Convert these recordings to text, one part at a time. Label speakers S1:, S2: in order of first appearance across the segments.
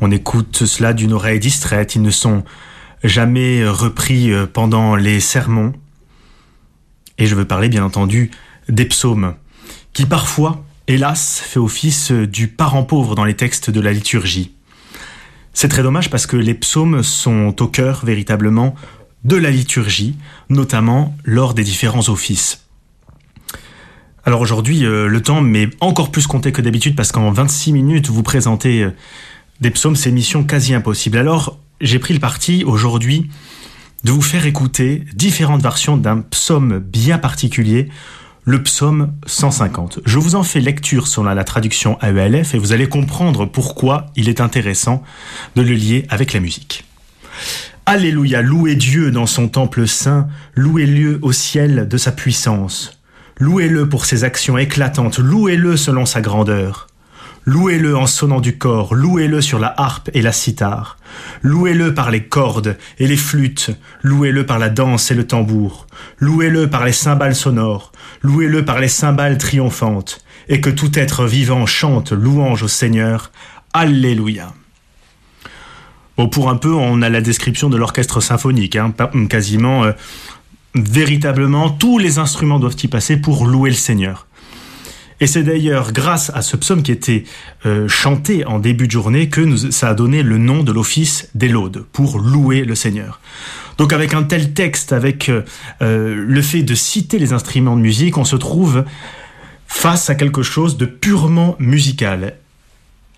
S1: On écoute cela d'une oreille distraite. Ils ne sont jamais repris euh, pendant les sermons. Et je veux parler bien entendu des psaumes, qui parfois, hélas, fait office du parent pauvre dans les textes de la liturgie. C'est très dommage parce que les psaumes sont au cœur véritablement de la liturgie, notamment lors des différents offices. Alors aujourd'hui, euh, le temps m'est encore plus compté que d'habitude parce qu'en 26 minutes, vous présentez euh, des psaumes, c'est mission quasi impossible. Alors j'ai pris le parti aujourd'hui de vous faire écouter différentes versions d'un psaume bien particulier, le psaume 150. Je vous en fais lecture sur la, la traduction AELF et vous allez comprendre pourquoi il est intéressant de le lier avec la musique. Alléluia, louez Dieu dans son temple saint, louez-le au ciel de sa puissance. Louez-le pour ses actions éclatantes, louez-le selon sa grandeur. Louez-le en sonnant du corps, louez-le sur la harpe et la cithare. Louez-le par les cordes et les flûtes, louez-le par la danse et le tambour. Louez-le par les cymbales sonores, louez-le par les cymbales triomphantes, et que tout être vivant chante louange au Seigneur. Alléluia. Bon, pour un peu, on a la description de l'orchestre symphonique, hein, quasiment, euh, véritablement, tous les instruments doivent y passer pour louer le Seigneur. Et c'est d'ailleurs grâce à ce psaume qui était euh, chanté en début de journée que ça a donné le nom de l'office des laudes, pour louer le Seigneur. Donc avec un tel texte, avec euh, euh, le fait de citer les instruments de musique, on se trouve face à quelque chose de purement musical.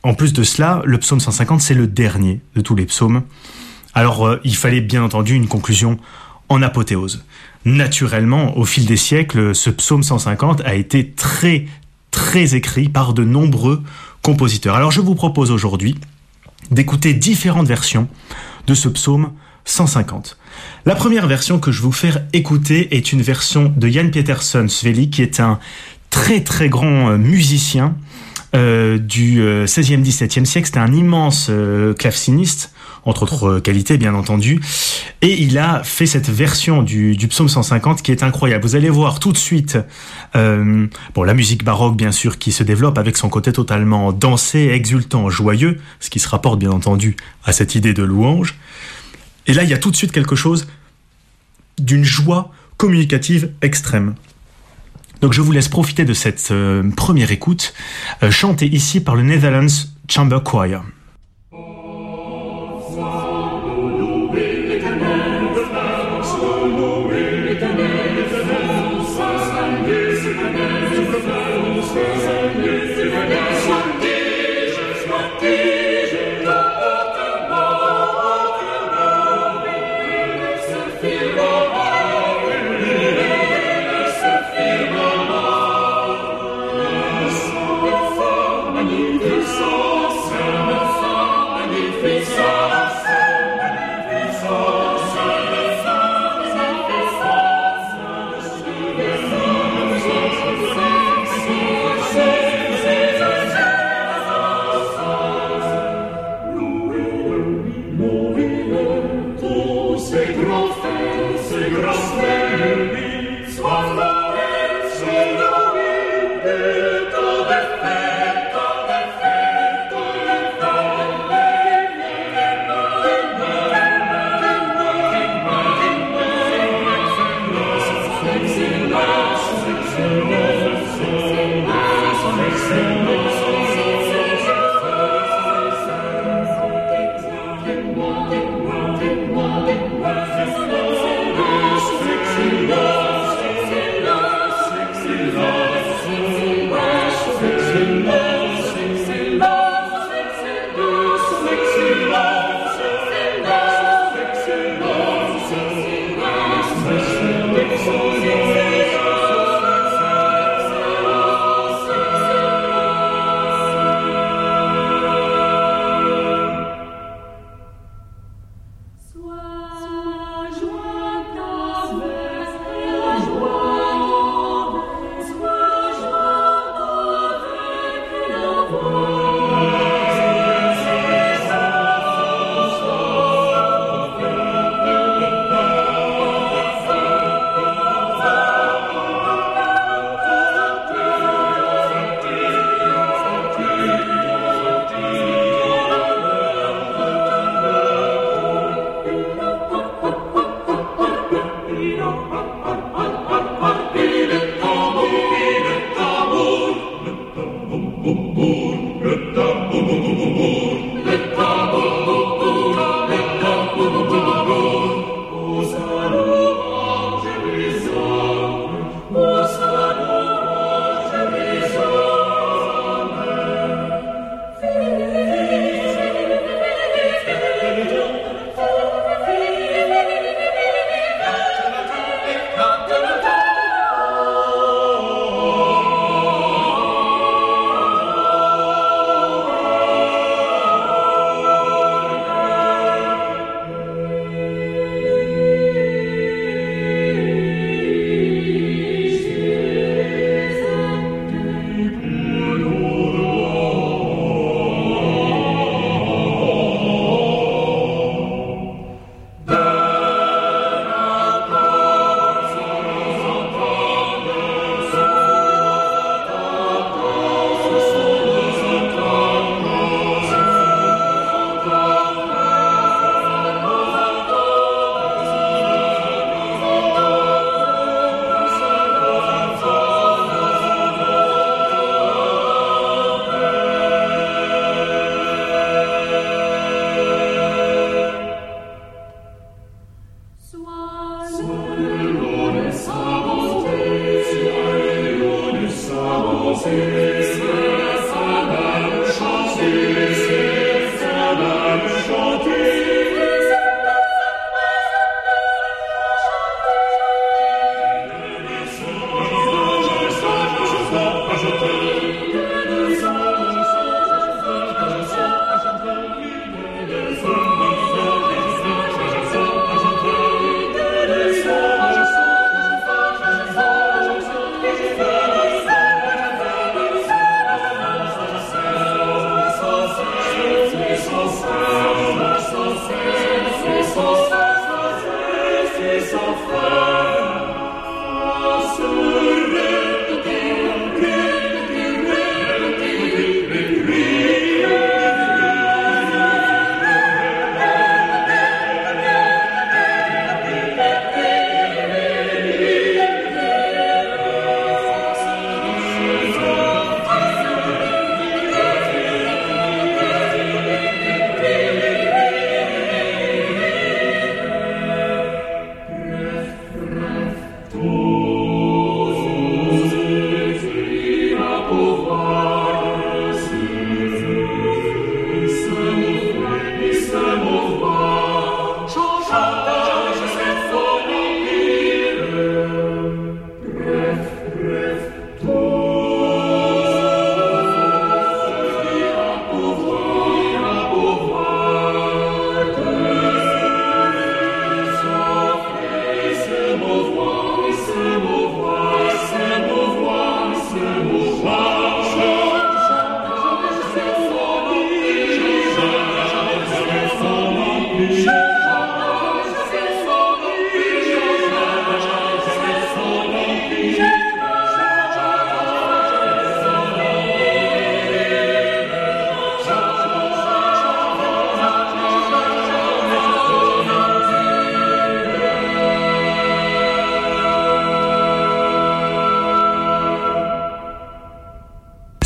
S1: En plus de cela, le psaume 150, c'est le dernier de tous les psaumes. Alors il fallait bien entendu une conclusion en apothéose. Naturellement, au fil des siècles, ce psaume 150 a été très très écrit par de nombreux compositeurs. Alors je vous propose aujourd'hui d'écouter différentes versions de ce psaume 150. La première version que je vais vous faire écouter est une version de Jan Peterson Sveli, qui est un très très grand euh, musicien euh, du 16e, 17e siècle. C'était un immense euh, claveciniste, entre autres euh, qualités bien entendu. Et il a fait cette version du, psaume 150 qui est incroyable. Vous allez voir tout de suite euh, la musique baroque bien sûr qui se développe avec son côté totalement dansé, exultant, joyeux, ce qui se rapporte bien entendu à cette idée de louange. Et là, il y a tout de suite quelque chose d'une joie communicative extrême. Donc je vous laisse profiter de cette euh, première écoute, chantée ici par le Netherlands Chamber Choir.
S2: Christ.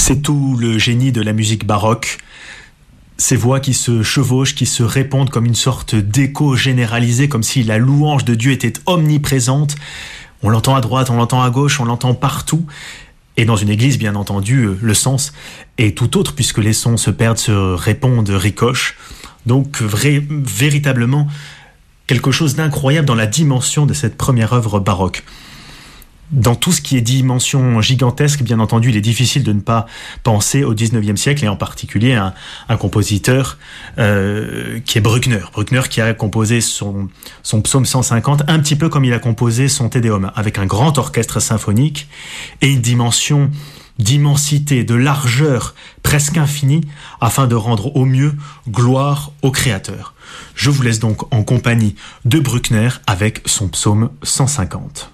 S1: C'est tout le génie de la musique baroque. Ces voix qui se chevauchent, qui se répondent comme une sorte d'écho généralisé, comme si la louange de Dieu était omniprésente. On l'entend à droite, on l'entend à gauche, on l'entend partout. Et dans une église, bien entendu, le sens est tout autre puisque les sons se perdent, se répondent, ricochent. Donc vrai, véritablement quelque chose d'incroyable dans la dimension de cette première œuvre baroque dans tout ce qui est dimension gigantesque, bien entendu, il est difficile de ne pas penser au 19e siècle et en particulier à un, compositeur euh, qui est Bruckner. Bruckner qui a composé son, son psaume 150 un petit peu comme il a composé son Tédéum, avec un grand orchestre symphonique et une dimension d'immensité, de largeur presque infinie, afin de rendre au mieux gloire au Créateur. Je vous laisse donc en compagnie de Bruckner avec son psaume 150.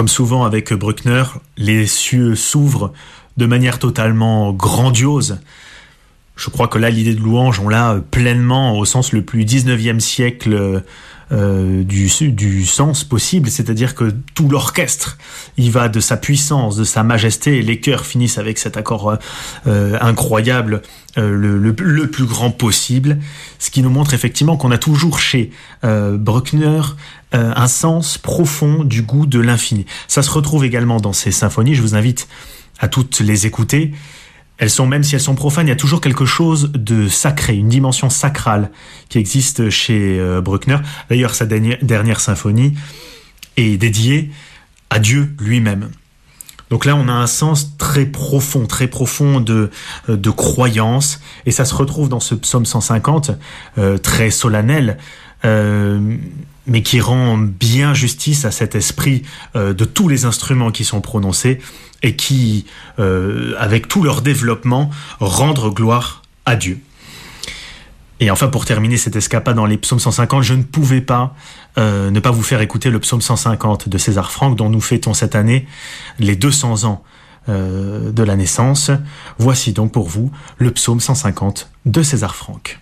S1: Comme souvent avec Bruckner, les cieux s'ouvrent de manière totalement grandiose. Je crois que là, l'idée de louange, on l'a pleinement au sens le plus 19e siècle euh, du, du sens possible, c'est-à-dire que tout l'orchestre, il va de sa puissance, de sa majesté, les chœurs finissent avec cet accord euh, incroyable, euh, le, le, le, plus grand possible, ce qui nous montre effectivement qu'on a toujours chez Bruckner un sens profond du goût de l'infini. Ça se retrouve également dans ses symphonies, je vous invite à toutes les écouter. Elles sont, même si elles sont profanes, il y a toujours quelque chose de sacré, une dimension sacrale qui existe chez euh, Bruckner. D'ailleurs, sa dernière, symphonie est dédiée à Dieu lui-même. Donc là, on a un sens très profond, très profond de, euh, croyance, et ça se retrouve dans ce psaume 150, euh, très solennel, mais qui rend bien justice à cet esprit euh, de tous les instruments qui sont prononcés et qui, euh, avec tout leur développement, rendent gloire à Dieu. Et enfin, pour terminer cette escapade dans les psaumes 150, je ne pouvais pas euh, ne pas vous faire écouter le psaume 150 de César Franck, dont nous fêtons cette année les 200 ans de la naissance. Voici donc pour vous le psaume 150 de César Franck.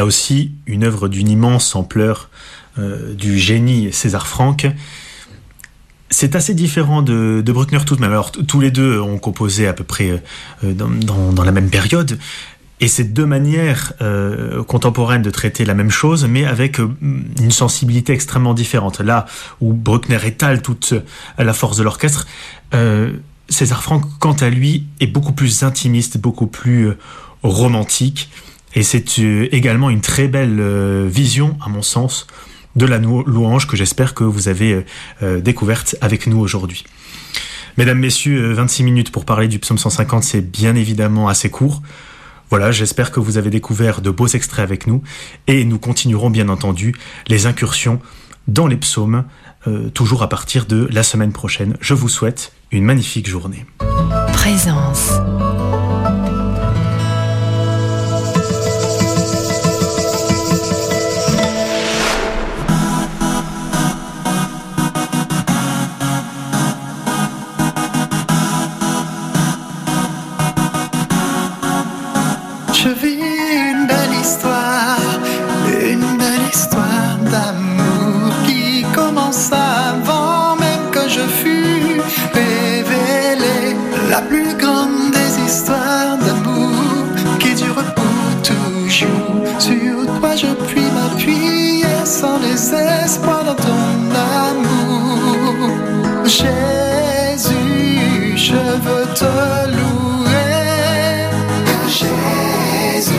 S1: Là aussi, une œuvre d'une immense ampleur euh, du génie César Franck. C'est assez différent de, Bruckner tout de même. Alors tous les deux ont composé à peu près euh, dans, la même période, et c'est deux manières euh, contemporaines de traiter la même chose, mais avec une sensibilité extrêmement différente. Là où Bruckner étale toute la force de l'orchestre, César Franck, quant à lui, est beaucoup plus intimiste, beaucoup plus romantique. Et c'est également une très belle vision, à mon sens, de la louange que j'espère que vous avez euh, euh, découverte avec nous aujourd'hui. Mesdames, Messieurs, 26 euh, minutes pour parler du psaume 150, c'est bien évidemment assez court. Voilà, j'espère que vous avez découvert de beaux extraits avec nous et nous continuerons bien entendu les incursions dans les psaumes, toujours à partir de la semaine prochaine. Je vous souhaite une magnifique journée.
S2: Présence.
S3: Espoir dans ton amour. Jésus, je veux te louer. Jésus,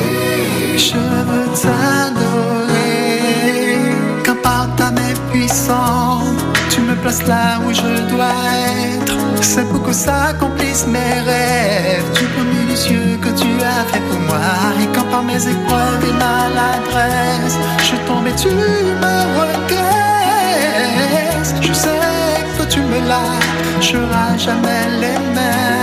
S3: je veux t'adorer. Qu'importe ta main puissante, tu me places là où je dois être. C'est pour que s'accomplissent mes rêves. Tu promis les cieux que tu as moi. Et quand par mes épreuves et maladresse, je tombe et tu me regrettes. Je sais que tu me lâcheras jamais les mains.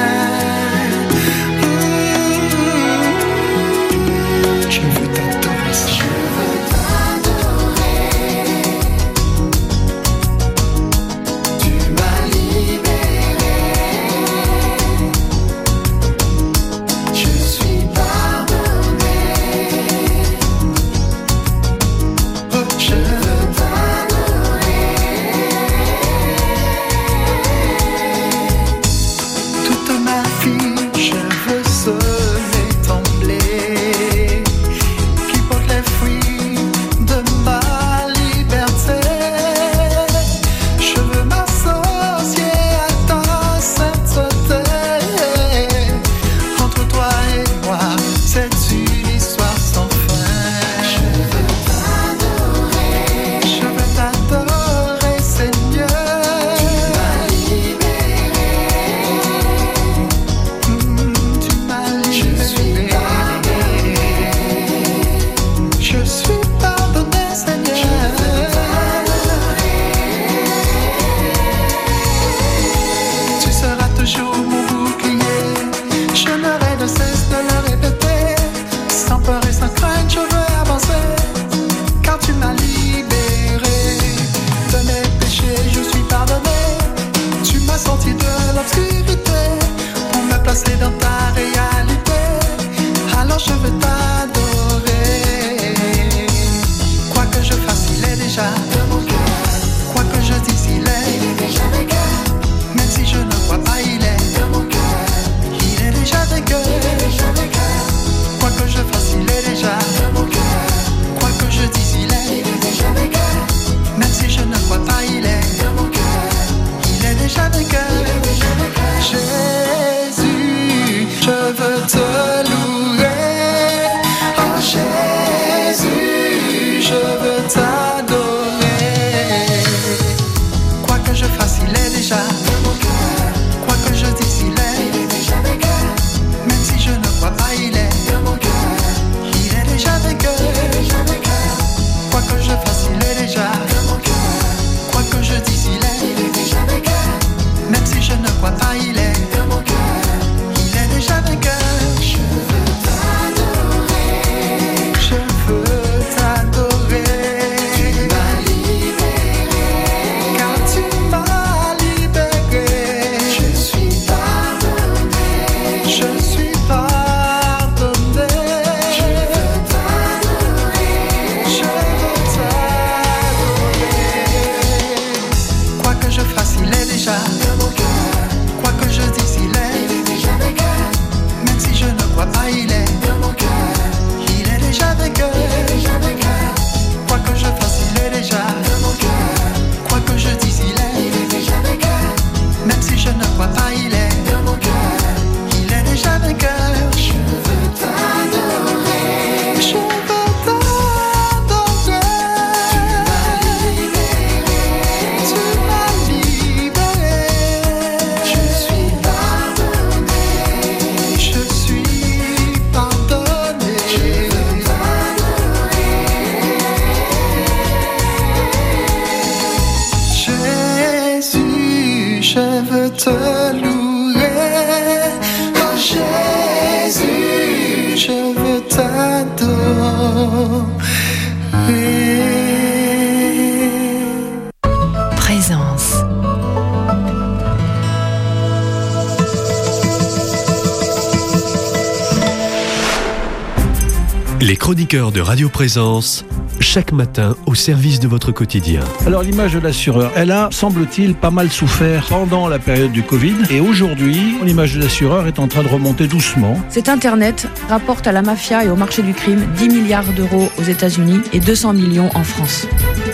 S4: Radio Présence, chaque matin au service de votre quotidien.
S5: Alors l'image de l'assureur, elle a, semble-t-il, pas mal souffert pendant la période du Covid. Et aujourd'hui, l'image de l'assureur est en train de remonter doucement.
S6: Cet Internet rapporte à la mafia et au marché du crime 10 milliards d'euros aux États-Unis et 200 millions en France.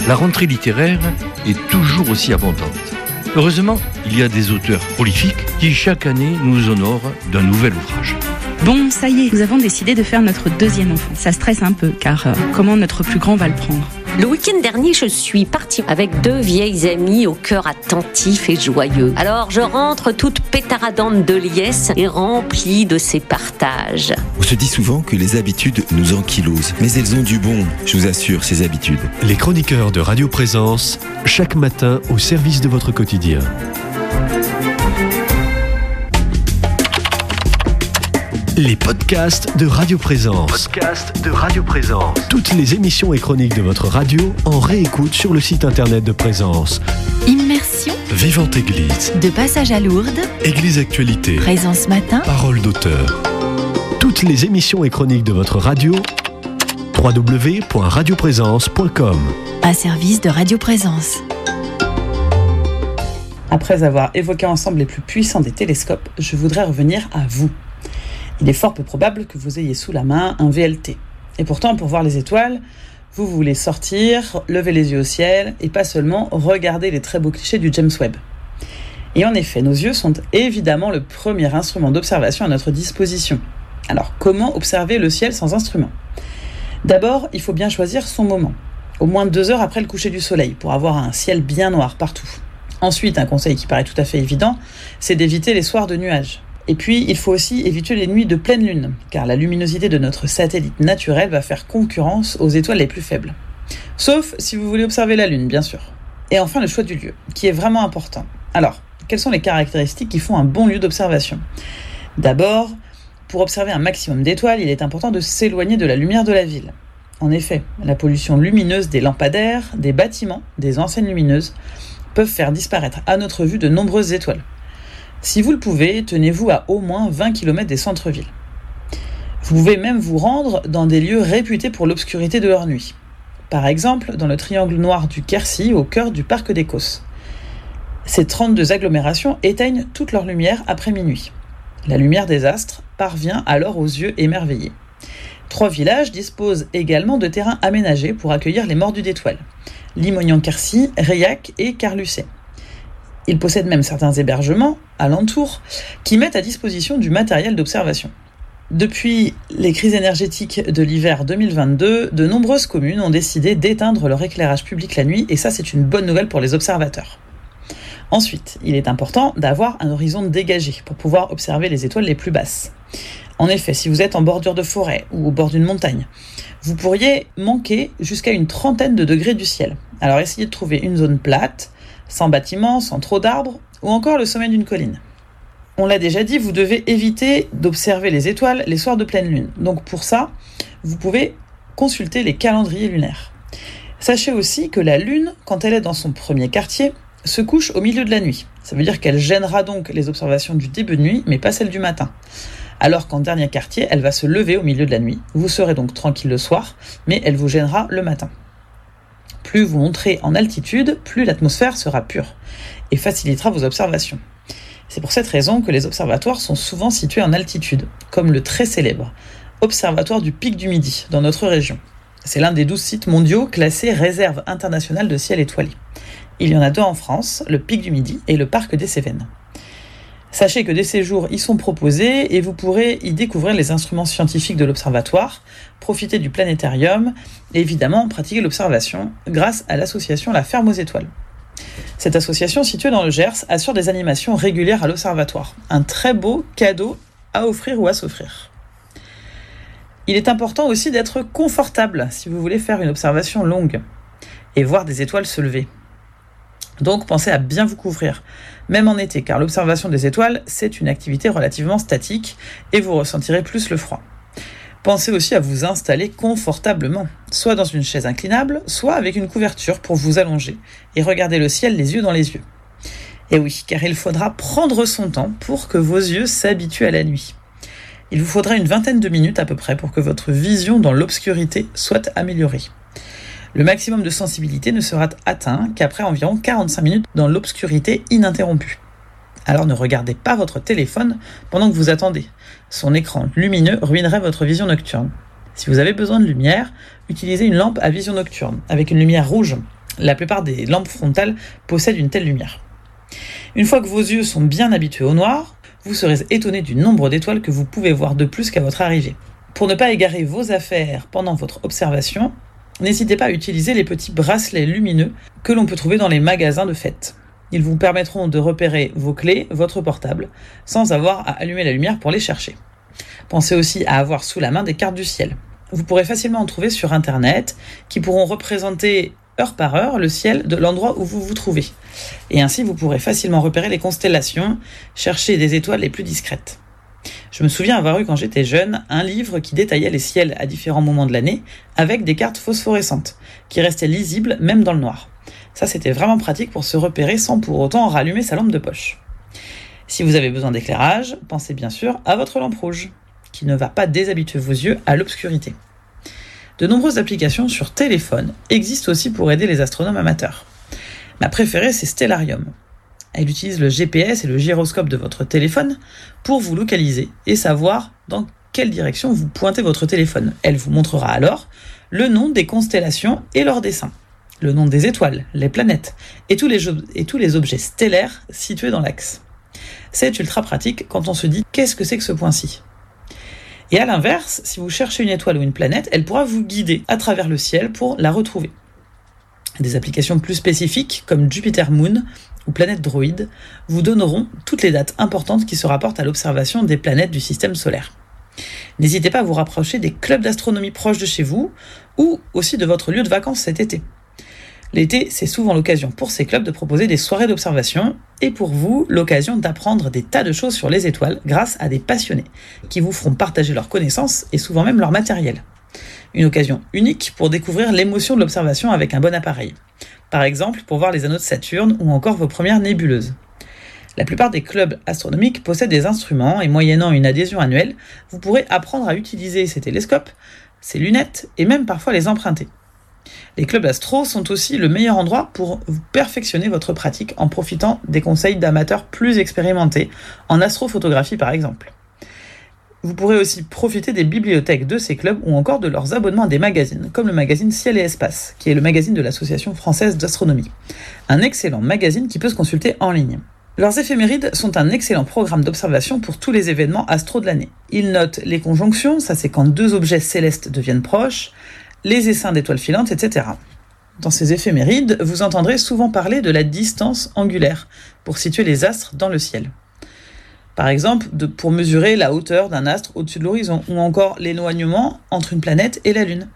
S7: La rentrée littéraire est toujours aussi abondante. Heureusement, il y a des auteurs prolifiques qui chaque année nous honorent d'un nouvel ouvrage.
S8: Bon, ça y est, nous avons décidé de faire notre deuxième enfant. Ça stresse un peu, car euh, comment notre plus grand va le prendre
S9: Le week-end dernier, je suis partie avec deux vieilles amies au cœur attentif et joyeux. Alors, je rentre toute pétaradante de liesse et remplie de ces partages.
S10: On se dit souvent que les habitudes nous ankylosent, mais elles ont du bon, je vous assure, ces habitudes.
S4: Les chroniqueurs de Radio Présence, chaque matin au service de votre quotidien. Les podcasts de Radio Présence.
S7: Podcast de Radio Présence.
S4: Toutes les émissions et chroniques de votre radio en réécoute sur le site internet de Présence.
S2: Immersion.
S4: Vivante Église.
S2: De passage à Lourdes.
S4: Église Actualité.
S2: Présence matin.
S4: Parole d'auteur. Toutes les émissions et chroniques de votre radio. www.radioprésence.com
S2: Un service de Radio Présence.
S11: Après avoir évoqué ensemble les plus puissants des télescopes, je voudrais revenir à vous. Il est fort peu probable que vous ayez sous la main un VLT. Et pourtant, pour voir les étoiles, vous voulez sortir, lever les yeux au ciel et pas seulement regarder les très beaux clichés du James Webb. Et en effet, nos yeux sont évidemment le premier instrument d'observation à notre disposition. Alors, comment observer le ciel sans instrument? D'abord, il faut bien choisir son moment, au moins deux heures après le coucher du soleil, pour avoir un ciel bien noir partout. Ensuite, un conseil qui paraît tout à fait évident, c'est d'éviter les soirs de nuages. Et puis, il faut aussi éviter les nuits de pleine lune, car la luminosité de notre satellite naturel va faire concurrence aux étoiles les plus faibles. Sauf si vous voulez observer la lune, bien sûr. Et enfin, le choix du lieu, qui est vraiment important. Alors, quelles sont les caractéristiques qui font un bon lieu d'observation? D'abord, pour observer un maximum d'étoiles, il est important de s'éloigner de la lumière de la ville. En effet, la pollution lumineuse des lampadaires, des bâtiments, des enseignes lumineuses peuvent faire disparaître à notre vue de nombreuses étoiles. Si vous le pouvez, tenez-vous à au moins 20 km des centres-villes. Vous pouvez même vous rendre dans des lieux réputés pour l'obscurité de leur nuit. Par exemple, dans le triangle noir du Quercy, au cœur du parc d'Écosse. Ces 32 agglomérations éteignent toute leur lumière après minuit. La lumière des astres parvient alors aux yeux émerveillés. Trois villages disposent également de terrains aménagés pour accueillir les mordus d'étoiles. Limognan-Quercy, Reillac et Carlucet. Ils possèdent même certains hébergements alentours qui mettent à disposition du matériel d'observation. Depuis les crises énergétiques de l'hiver 2022, de nombreuses communes ont décidé d'éteindre leur éclairage public la nuit et ça c'est une bonne nouvelle pour les observateurs. Ensuite, il est important d'avoir un horizon dégagé pour pouvoir observer les étoiles les plus basses. En effet, si vous êtes en bordure de forêt ou au bord d'une montagne, vous pourriez manquer jusqu'à une trentaine de degrés du ciel. Alors essayez de trouver une zone plate, sans bâtiments, sans trop d'arbres, ou encore le sommet d'une colline. On l'a déjà dit, vous devez éviter d'observer les étoiles les soirs de pleine lune. Donc pour ça, vous pouvez consulter les calendriers lunaires. Sachez aussi que la lune, quand elle est dans son premier quartier, se couche au milieu de la nuit. Ça veut dire qu'elle gênera donc les observations du début de nuit, mais pas celles du matin. Alors qu'en dernier quartier, elle va se lever au milieu de la nuit. Vous serez donc tranquille le soir, mais elle vous gênera le matin. Plus vous monterez en altitude, plus l'atmosphère sera pure et facilitera vos observations. C'est pour cette raison que les observatoires sont souvent situés en altitude, comme le très célèbre Observatoire du Pic du Midi dans notre région. C'est l'un des douze sites mondiaux classés réserve internationale de ciel étoilé. Il y en a deux en France, le Pic du Midi et le Parc des Cévennes. Sachez que des séjours y sont proposés et vous pourrez y découvrir les instruments scientifiques de l'observatoire, profiter du planétarium et évidemment pratiquer l'observation grâce à l'association La Ferme aux Étoiles. Cette association située dans le Gers assure des animations régulières à l'observatoire. Un très beau cadeau à offrir ou à s'offrir. Il est important aussi d'être confortable si vous voulez faire une observation longue et voir des étoiles se lever. Donc pensez à bien vous couvrir, même en été, car l'observation des étoiles, c'est une activité relativement statique et vous ressentirez plus le froid. Pensez aussi à vous installer confortablement, soit dans une chaise inclinable, soit avec une couverture pour vous allonger et regarder le ciel les yeux dans les yeux. Et oui, car il faudra prendre son temps pour que vos yeux s'habituent à la nuit. Il vous faudra une vingtaine de minutes à peu près pour que votre vision dans l'obscurité soit améliorée. Le maximum de sensibilité ne sera atteint qu'après environ 45 minutes dans l'obscurité ininterrompue. Alors ne regardez pas votre téléphone pendant que vous attendez. Son écran lumineux ruinerait votre vision nocturne. Si vous avez besoin de lumière, utilisez une lampe à vision nocturne avec une lumière rouge. La plupart des lampes frontales possèdent une telle lumière. Une fois que vos yeux sont bien habitués au noir, vous serez étonné du nombre d'étoiles que vous pouvez voir de plus qu'à votre arrivée. Pour ne pas égarer vos affaires pendant votre observation, n'hésitez pas à utiliser les petits bracelets lumineux que l'on peut trouver dans les magasins de fête. Ils vous permettront de repérer vos clés, votre portable, sans avoir à allumer la lumière pour les chercher. Pensez aussi à avoir sous la main des cartes du ciel. Vous pourrez facilement en trouver sur Internet, qui pourront représenter heure par heure le ciel de l'endroit où vous vous trouvez. Et ainsi, vous pourrez facilement repérer les constellations, chercher des étoiles les plus discrètes. Je me souviens avoir eu quand j'étais jeune un livre qui détaillait les ciels à différents moments de l'année avec des cartes phosphorescentes qui restaient lisibles même dans le noir. Ça c'était vraiment pratique pour se repérer sans pour autant rallumer sa lampe de poche. Si vous avez besoin d'éclairage, pensez bien sûr à votre lampe rouge qui ne va pas déshabituer vos yeux à l'obscurité. De nombreuses applications sur téléphone existent aussi pour aider les astronomes amateurs. Ma préférée, c'est Stellarium. Elle utilise le GPS et le gyroscope de votre téléphone pour vous localiser et savoir dans quelle direction vous pointez votre téléphone. Elle vous montrera alors le nom des constellations et leur dessin, le nom des étoiles, les planètes et tous les, et tous les objets stellaires situés dans l'axe. C'est ultra pratique quand on se dit qu'est-ce que c'est que ce point-ci? Et à l'inverse, si vous cherchez une étoile ou une planète, elle pourra vous guider à travers le ciel pour la retrouver. Des applications plus spécifiques, comme Jupiter Moon ou Planète Droid, vous donneront toutes les dates importantes qui se rapportent à l'observation des planètes du système solaire. N'hésitez pas à vous rapprocher des clubs d'astronomie proches de chez vous ou aussi de votre lieu de vacances cet été. L'été, c'est souvent l'occasion pour ces clubs de proposer des soirées d'observation et pour vous, l'occasion d'apprendre des tas de choses sur les étoiles grâce à des passionnés qui vous feront partager leurs connaissances et souvent même leur matériel. Une occasion unique pour découvrir l'émotion de l'observation avec un bon appareil. Par exemple, pour voir les anneaux de Saturne ou encore vos premières nébuleuses. La plupart des clubs astronomiques possèdent des instruments et moyennant une adhésion annuelle, vous pourrez apprendre à utiliser ces télescopes, ces lunettes et même parfois les emprunter. Les clubs astro sont aussi le meilleur endroit pour perfectionner votre pratique en profitant des conseils d'amateurs plus expérimentés, en astrophotographie par exemple. Vous pourrez aussi profiter des bibliothèques de ces clubs ou encore de leurs abonnements à des magazines, comme le magazine Ciel et Espace, qui est le magazine de l'Association française d'astronomie. Un excellent magazine qui peut se consulter en ligne. Leurs éphémérides sont un excellent programme d'observation pour tous les événements astro de l'année. Ils notent les conjonctions, ça c'est quand deux objets célestes deviennent proches, les essaims d'étoiles filantes, etc. Dans ces éphémérides, vous entendrez souvent parler de la distance angulaire pour situer les astres dans le ciel. Par exemple, pour mesurer la hauteur d'un astre au-dessus de l'horizon, ou encore l'éloignement entre une planète et la Lune.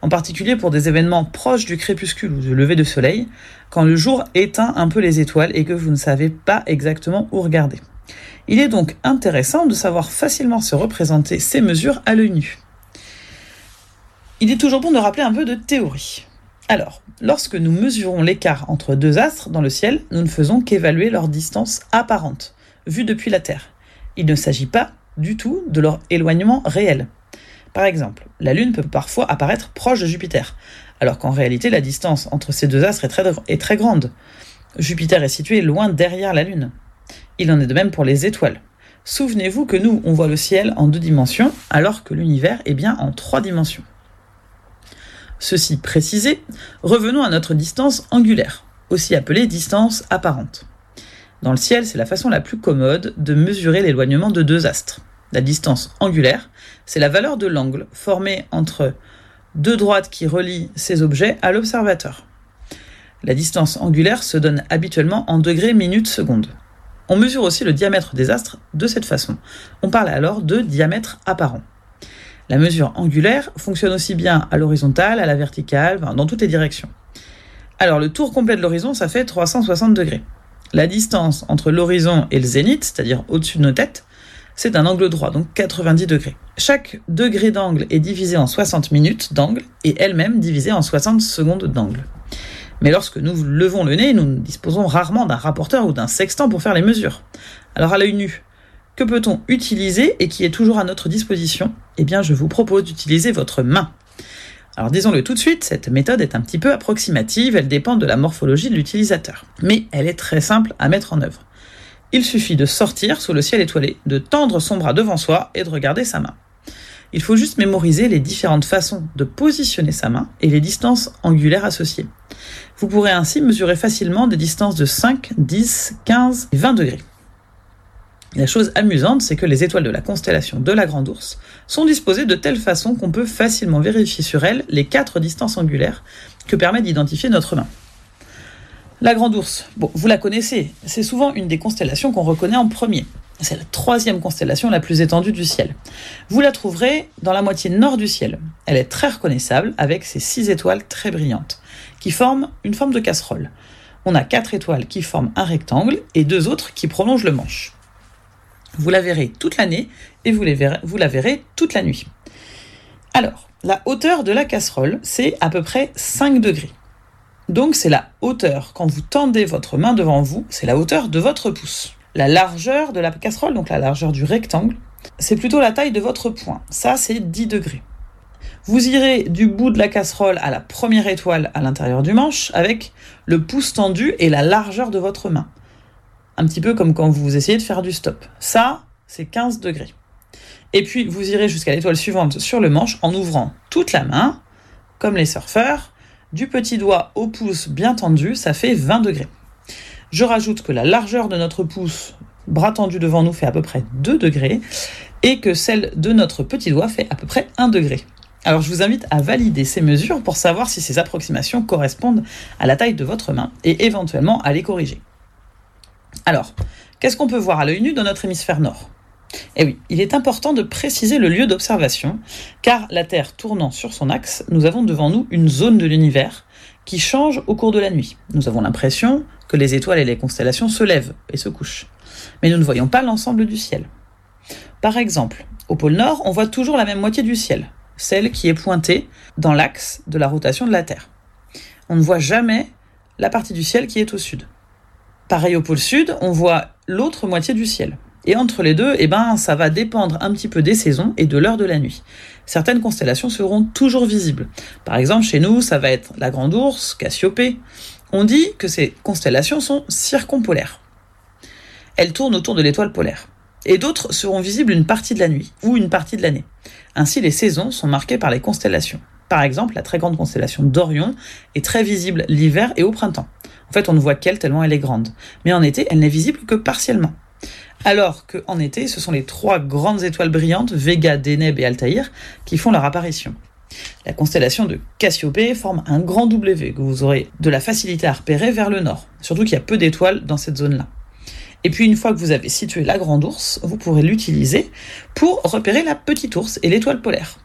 S11: En particulier pour des événements proches du crépuscule ou du lever de soleil, quand le jour éteint un peu les étoiles et que vous ne savez pas exactement où regarder. Il est donc intéressant de savoir facilement se représenter ces mesures à l'œil nu. Il est toujours bon de rappeler un peu de théorie. Alors, lorsque nous mesurons l'écart entre deux astres dans le ciel, nous ne faisons qu'évaluer leur distance apparente, vue depuis la Terre. Il ne s'agit pas du tout de leur éloignement réel. Par exemple, la Lune peut parfois apparaître proche de Jupiter, alors qu'en réalité la distance entre ces deux astres est très, est très grande. Jupiter est situé loin derrière la Lune. Il en est de même pour les étoiles. Souvenez-vous que nous, on voit le ciel en deux dimensions, alors que l'univers est bien en trois dimensions. Ceci précisé, revenons à notre distance angulaire, aussi appelée distance apparente. Dans le ciel, c'est la façon la plus commode de mesurer l'éloignement de deux astres. La distance angulaire, c'est la valeur de l'angle formé entre deux droites qui relient ces objets à l'observateur. La distance angulaire se donne habituellement en degrés minutes secondes. On mesure aussi le diamètre des astres de cette façon. On parle alors de diamètre apparent. La mesure angulaire fonctionne aussi bien à l'horizontale, à la verticale, dans toutes les directions. Alors le tour complet de l'horizon, ça fait 360 degrés. La distance entre l'horizon et le zénith, c'est-à-dire au-dessus de nos têtes, c'est un angle droit, donc 90 degrés. Chaque degré d'angle est divisé en 60 minutes d'angle et elle-même divisée en 60 secondes d'angle. Mais lorsque nous levons le nez, nous disposons rarement d'un rapporteur ou d'un sextant pour faire les mesures. Alors à l'œil nu, que peut-on utiliser et qui est toujours à notre disposition? Eh bien, je vous propose d'utiliser votre main. Alors disons-le tout de suite, cette méthode est un petit peu approximative, elle dépend de la morphologie de l'utilisateur. Mais elle est très simple à mettre en œuvre. Il suffit de sortir sous le ciel étoilé, de tendre son bras devant soi et de regarder sa main. Il faut juste mémoriser les différentes façons de positionner sa main et les distances angulaires associées. Vous pourrez ainsi mesurer facilement des distances de 5, 10, 15 et 20 degrés. La chose amusante, c'est que les étoiles de la constellation de la Grande Ourse sont disposées de telle façon qu'on peut facilement vérifier sur elles les quatre distances angulaires que permet d'identifier notre main. La Grande Ourse, bon, vous la connaissez, c'est souvent une des constellations qu'on reconnaît en premier. C'est la troisième constellation la plus étendue du ciel. Vous la trouverez dans la moitié nord du ciel. Elle est très reconnaissable avec ses six étoiles très brillantes, qui forment une forme de casserole. On a quatre étoiles qui forment un rectangle et deux autres qui prolongent le manche. Vous la verrez toute l'année et vous, la verrez toute la nuit. Alors, la hauteur de la casserole, c'est à peu près 5 degrés. Donc c'est la hauteur, quand vous tendez votre main devant vous, c'est la hauteur de votre pouce. La largeur de la casserole, donc la largeur du rectangle, c'est plutôt la taille de votre poing. Ça, c'est 10 degrés. Vous irez du bout de la casserole à la première étoile à l'intérieur du manche avec le pouce tendu et la largeur de votre main. Un petit peu comme quand vous essayez de faire du stop. Ça, c'est 15 degrés. Et puis, vous irez jusqu'à l'étoile suivante sur le manche en ouvrant toute la main, comme les surfeurs, du petit doigt au pouce bien tendu, ça fait 20 degrés. Je rajoute que la largeur de notre pouce, bras tendu devant nous, fait à peu près 2 degrés, et que celle de notre petit doigt fait à peu près 1 degré. Alors je vous invite à valider ces mesures pour savoir si ces approximations correspondent à la taille de votre main et éventuellement à les corriger. Alors, qu'est-ce qu'on peut voir à l'œil nu dans notre hémisphère nord? Eh oui, il est important de préciser le lieu d'observation, car la Terre tournant sur son axe, nous avons devant nous une zone de l'univers qui change au cours de la nuit. Nous avons l'impression que les étoiles et les constellations se lèvent et se couchent. Mais nous ne voyons pas l'ensemble du ciel. Par exemple, au pôle Nord, on voit toujours la même moitié du ciel, celle qui est pointée dans l'axe de la rotation de la Terre. On ne voit jamais la partie du ciel qui est au sud. Pareil au pôle Sud, on voit l'autre moitié du ciel. Et entre les deux, eh ben, ça va dépendre un petit peu des saisons et de l'heure de la nuit. Certaines constellations seront toujours visibles. Par exemple, chez nous, ça va être la Grande Ourse, Cassiopée. On dit que ces constellations sont circumpolaires. Elles tournent autour de l'étoile polaire. Et d'autres seront visibles une partie de la nuit ou une partie de l'année. Ainsi, les saisons sont marquées par les constellations. Par exemple, la très grande constellation d'Orion est très visible l'hiver et au printemps. En fait, on ne voit qu'elle tellement elle est grande. Mais en été, elle n'est visible que partiellement. Alors qu'en été, ce sont les trois grandes étoiles brillantes, Vega, Deneb et Altaïr, qui font leur apparition. La constellation de Cassiopée forme un grand W que vous aurez de la facilité à repérer vers le nord, surtout qu'il y a peu d'étoiles dans cette zone-là. Et puis une fois que vous avez situé la grande ours, vous pourrez l'utiliser pour repérer la petite ours et l'étoile polaire.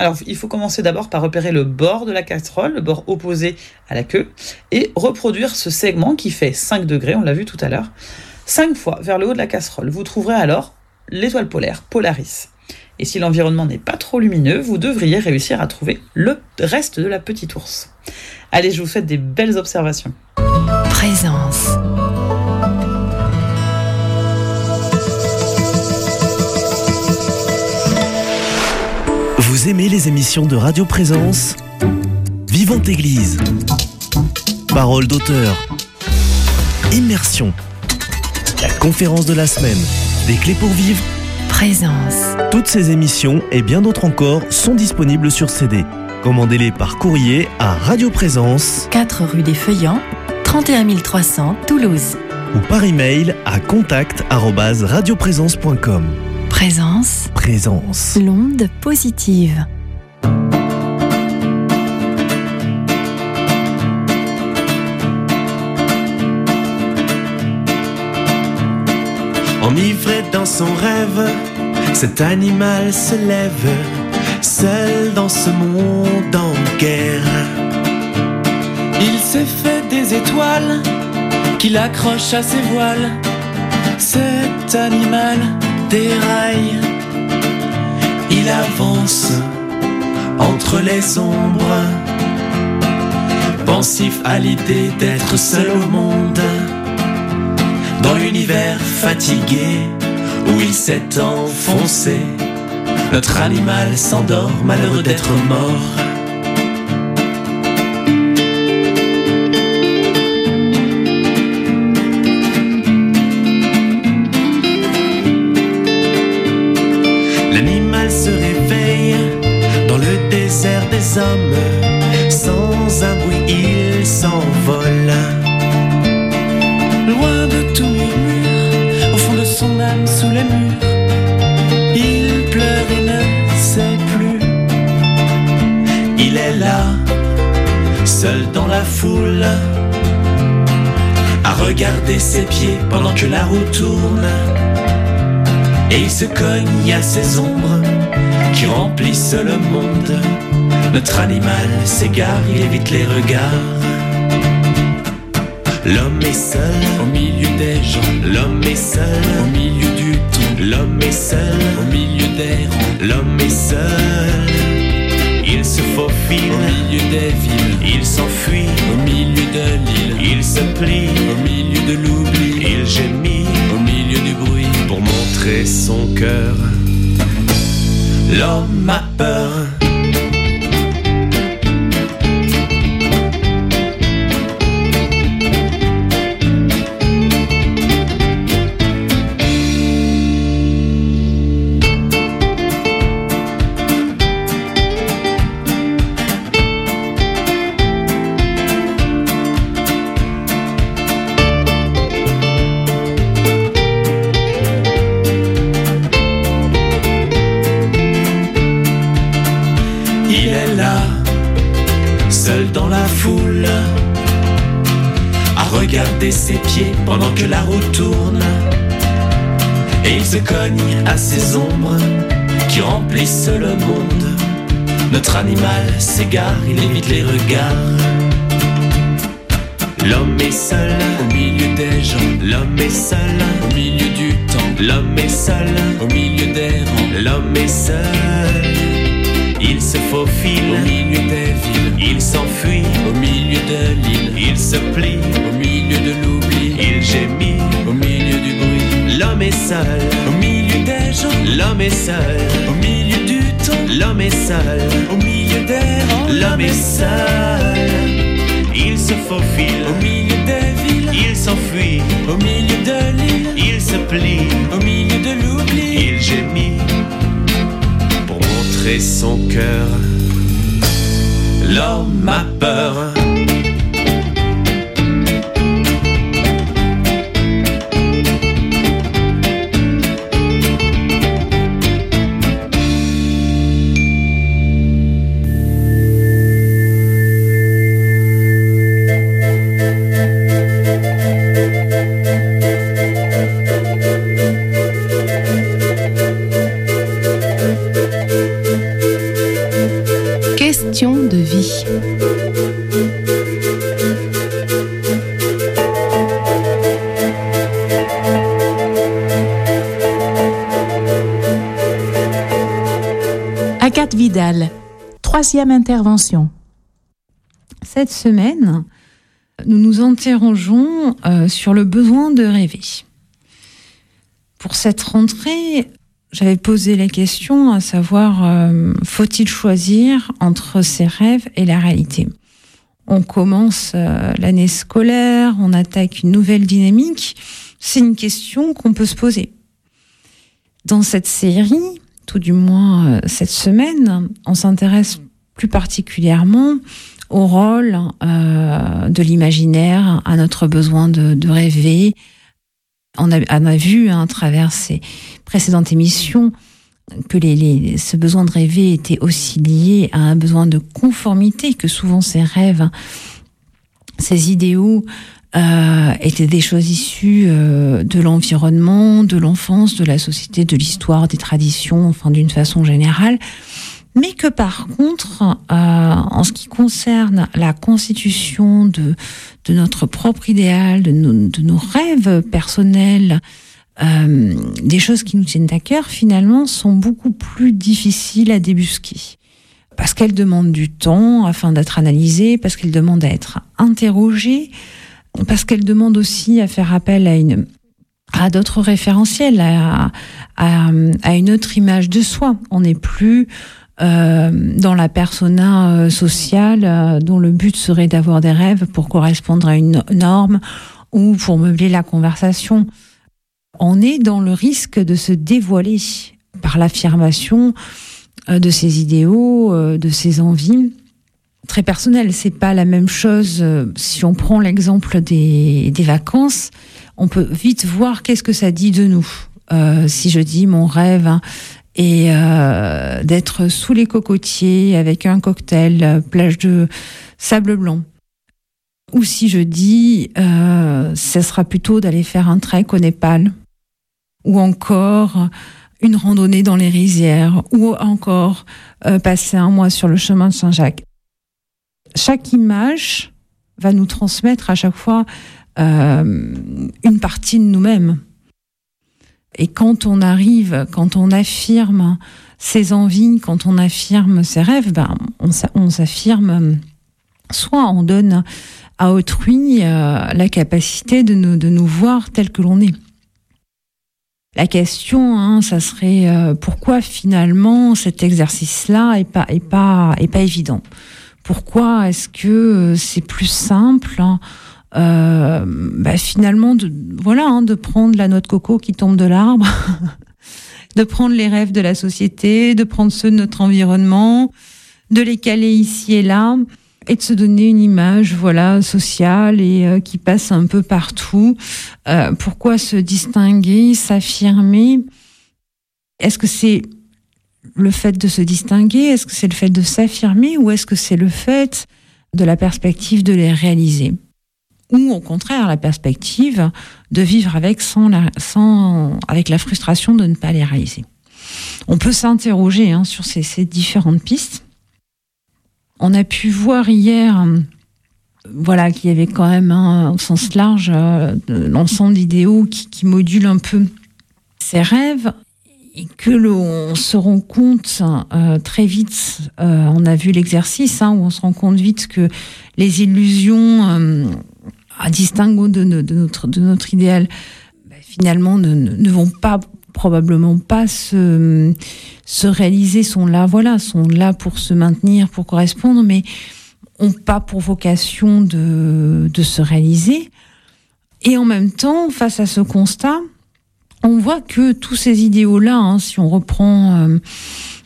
S11: Alors, il faut commencer d'abord par repérer le bord de la casserole, le bord opposé à la queue, et reproduire ce segment qui fait 5 degrés, on l'a vu tout à l'heure, 5 fois vers le haut de la casserole. Vous trouverez alors l'étoile polaire, Polaris. Et si l'environnement n'est pas trop lumineux, vous devriez réussir à trouver le reste de la petite ours. Allez, je vous souhaite des belles observations.
S2: Présence.
S4: Vous aimez les émissions de Radio Présence Vivante Église. Parole d'auteur. Immersion. La conférence de la semaine. Des clés pour vivre.
S2: Présence.
S4: Toutes ces émissions et bien d'autres encore sont disponibles sur CD. Commandez-les par courrier à Radio Présence
S2: 4 rue des Feuillants, 31 300 Toulouse.
S4: ou par email à contact@radioprésence.com.
S2: Présence.
S4: Présence.
S2: L'onde positive.
S12: Enivré dans son rêve, cet animal se lève, seul dans ce monde en guerre. Il s'est fait des étoiles qu'il accroche à ses voiles. Cet animal Il avance entre les ombres, pensif à l'idée d'être seul au monde, dans l'univers fatigué où il s'est enfoncé. Notre animal s'endort, malheureux d'être mort. Regarder ses pieds pendant que la roue tourne. Et il se cogne à ces ombres qui remplissent le monde. Notre animal s'égare, il évite les regards. L'homme est seul au milieu des gens. L'homme est seul au milieu du temps. L'homme est seul au milieu des rangs. L'homme est seul. Il se faufile au milieu des villes. Il s'enfuit au milieu de l'île. Il se plie au milieu de l'oubli. Il gémit au milieu du bruit pour montrer son cœur. L'homme a peur. Ses pieds pendant que la roue tourne. Et il se cogne à ces ombres qui remplissent le monde. Notre animal s'égare, il évite les regards. L'homme est seul au milieu des gens. L'homme est seul au milieu du temps. L'homme est seul au milieu des rangs. L'homme est seul. Il se faufile au milieu des villes. Il s'enfuit au milieu de l'île. Il se plie au milieu de l'oubli. Il gémit au milieu du bruit. L'homme est seul au milieu des gens. L'homme est seul au milieu du temps. L'homme est seul au milieu des rangs. L'homme est seul. Il se faufile au milieu des villes. Il s'enfuit au milieu de l'île. Il se plie au milieu de l'oubli. Il gémit pour montrer son cœur. L'homme a peur.
S13: Vidal, troisième intervention. Cette semaine, nous nous interrogeons euh, sur le besoin de rêver. Pour cette rentrée, j'avais posé la question à savoir, euh, faut-il choisir entre ses rêves et la réalité? On commence euh, l'année scolaire, on attaque une nouvelle dynamique, c'est une question qu'on peut se poser. Dans cette série, tout du moins euh, cette semaine, on s'intéresse plus particulièrement au rôle euh, de l'imaginaire, à notre besoin de, rêver. On a, vu hein, à travers ces précédentes émissions que ce besoin de rêver était aussi lié à un besoin de conformité, que souvent ces rêves, ces idéaux euh, étaient des choses issues euh, de l'environnement, de l'enfance, de la société, de l'histoire, des traditions, enfin d'une façon générale. Mais que par contre, euh, en ce qui concerne la constitution de, notre propre idéal, de nos, rêves personnels, des choses qui nous tiennent à cœur, finalement, sont beaucoup plus difficiles à débusquer. Parce qu'elles demandent du temps afin d'être analysées, parce qu'elles demandent à être interrogées, parce qu'elles demandent aussi à faire appel à une à d'autres référentiels, à, une autre image de soi. On n'est plus euh, dans la persona euh, sociale euh, dont le but serait d'avoir des rêves pour correspondre à une norme ou pour meubler la conversation. On est dans le risque de se dévoiler par l'affirmation de ses idéaux, de ses envies très personnelles. C'est pas la même chose si on prend l'exemple des, des vacances on peut vite voir qu'est-ce que ça dit de nous. Euh, si je dis mon rêve hein, est euh, d'être sous les cocotiers avec un cocktail, euh, plage de sable blanc. Ou si je dis, euh, ce sera plutôt d'aller faire un trek au Népal. Ou encore une randonnée dans les rizières. Ou encore euh, passer un mois sur le chemin de Saint-Jacques. Chaque image va nous transmettre à chaque fois euh, une partie de nous-mêmes. Et quand on arrive, quand on affirme ses envies, quand on affirme ses rêves, ben, on, s'affirme, soit on donne à autrui euh, la capacité de nous, voir tel que l'on est. La question, hein, ça serait euh, pourquoi finalement cet exercice-là est pas, est pas, est pas évident? Pourquoi est-ce que c'est plus simple hein, euh, bah, finalement de voilà hein, de prendre la noix de coco qui tombe de l'arbre de prendre les rêves de la société de prendre ceux de notre environnement de les caler ici et là et de se donner une image voilà sociale et euh, qui passe un peu partout. Euh, pourquoi se distinguer s'affirmer? Est-ce que c'est le fait de se distinguer est-ce que c'est le fait de s'affirmer ou est-ce que c'est le fait de la perspective de les réaliser? Ou au contraire la perspective de vivre avec sans la, sans, avec la frustration de ne pas les réaliser. On peut s'interroger hein, sur ces, différentes pistes. On a pu voir hier, voilà, qu'il y avait quand même un, au sens large euh, l'ensemble d'idéaux qui, qui modulent un peu ces rêves et que l'on se rend compte euh, très vite, euh, on a vu l'exercice hein, où on se rend compte vite que les illusions euh, à distinguo de, notre, idéal, bah, finalement ne, vont pas probablement pas se, se réaliser, sont là, voilà, sont là pour se maintenir, pour correspondre, mais ont pas pour vocation de se réaliser. Et en même temps, face à ce constat, on voit que tous ces idéaux-là, hein, si on reprend euh,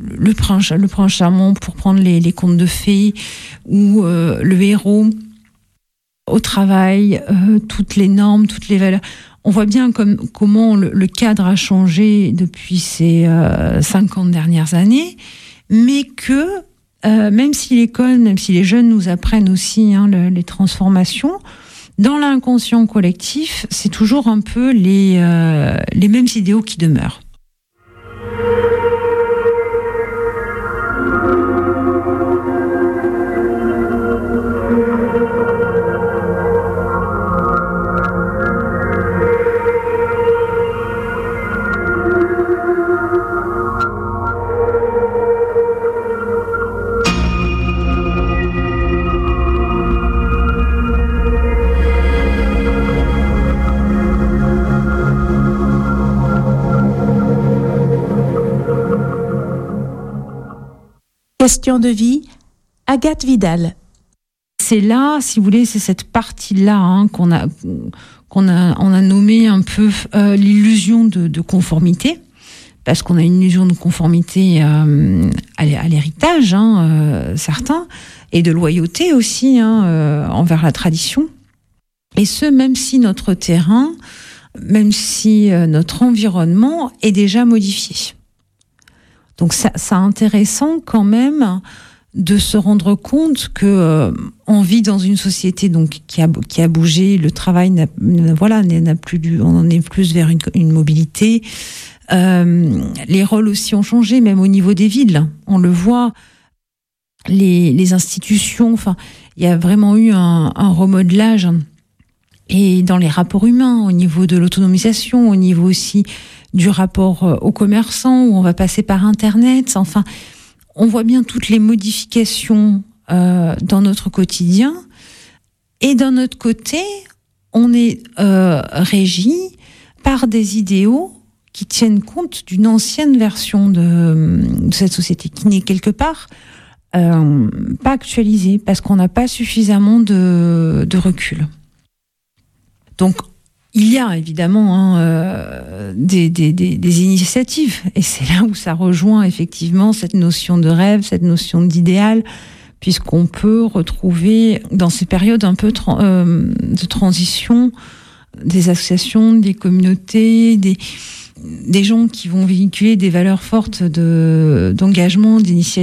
S13: le, prince, le prince charmant pour prendre les, contes de fées ou euh, le héros, au travail, euh, toutes les normes, toutes les valeurs. On voit bien comme, comment le, cadre a changé depuis ces euh, 50 dernières années, mais que même si l'école, même si les jeunes nous apprennent aussi hein, le, les transformations, dans l'inconscient collectif, c'est toujours un peu les, euh, les mêmes idéaux qui demeurent.
S14: Question de vie, Agathe Vidal.
S13: C'est là, si vous voulez, c'est cette partie-là hein, qu'on a, qu'on a, on a nommé un peu euh, l'illusion de, conformité, parce qu'on a une illusion de conformité euh, à l'héritage, hein, euh, certains, et de loyauté aussi hein, envers la tradition. Et ce, même si notre terrain, même si notre environnement est déjà modifié. Donc c'est intéressant quand même de se rendre compte que euh, on vit dans une société donc qui a qui a bougé, le travail n'a n'a plus on est plus vers une, une mobilité. Euh, les rôles aussi ont changé, même au niveau des villes. On le voit, les, les institutions. Enfin, il y a vraiment eu un, un remodelage et dans les rapports humains, au niveau de l'autonomisation, au niveau aussi du rapport euh, aux commerçants, où on va passer par Internet. Enfin, on voit bien toutes les modifications euh, dans notre quotidien. Et d'un autre côté, on est euh, régi par des idéaux qui tiennent compte d'une ancienne version de, cette société, qui n'est quelque part pas actualisée, parce qu'on n'a pas suffisamment de, de recul. Donc, il y a évidemment hein, euh, des, initiatives, et c'est là où ça rejoint effectivement cette notion de rêve, cette notion d'idéal, puisqu'on peut retrouver dans ces périodes un peu euh, de transition des associations, des communautés, des, des gens qui vont véhiculer des valeurs fortes d'engagement, d'initiative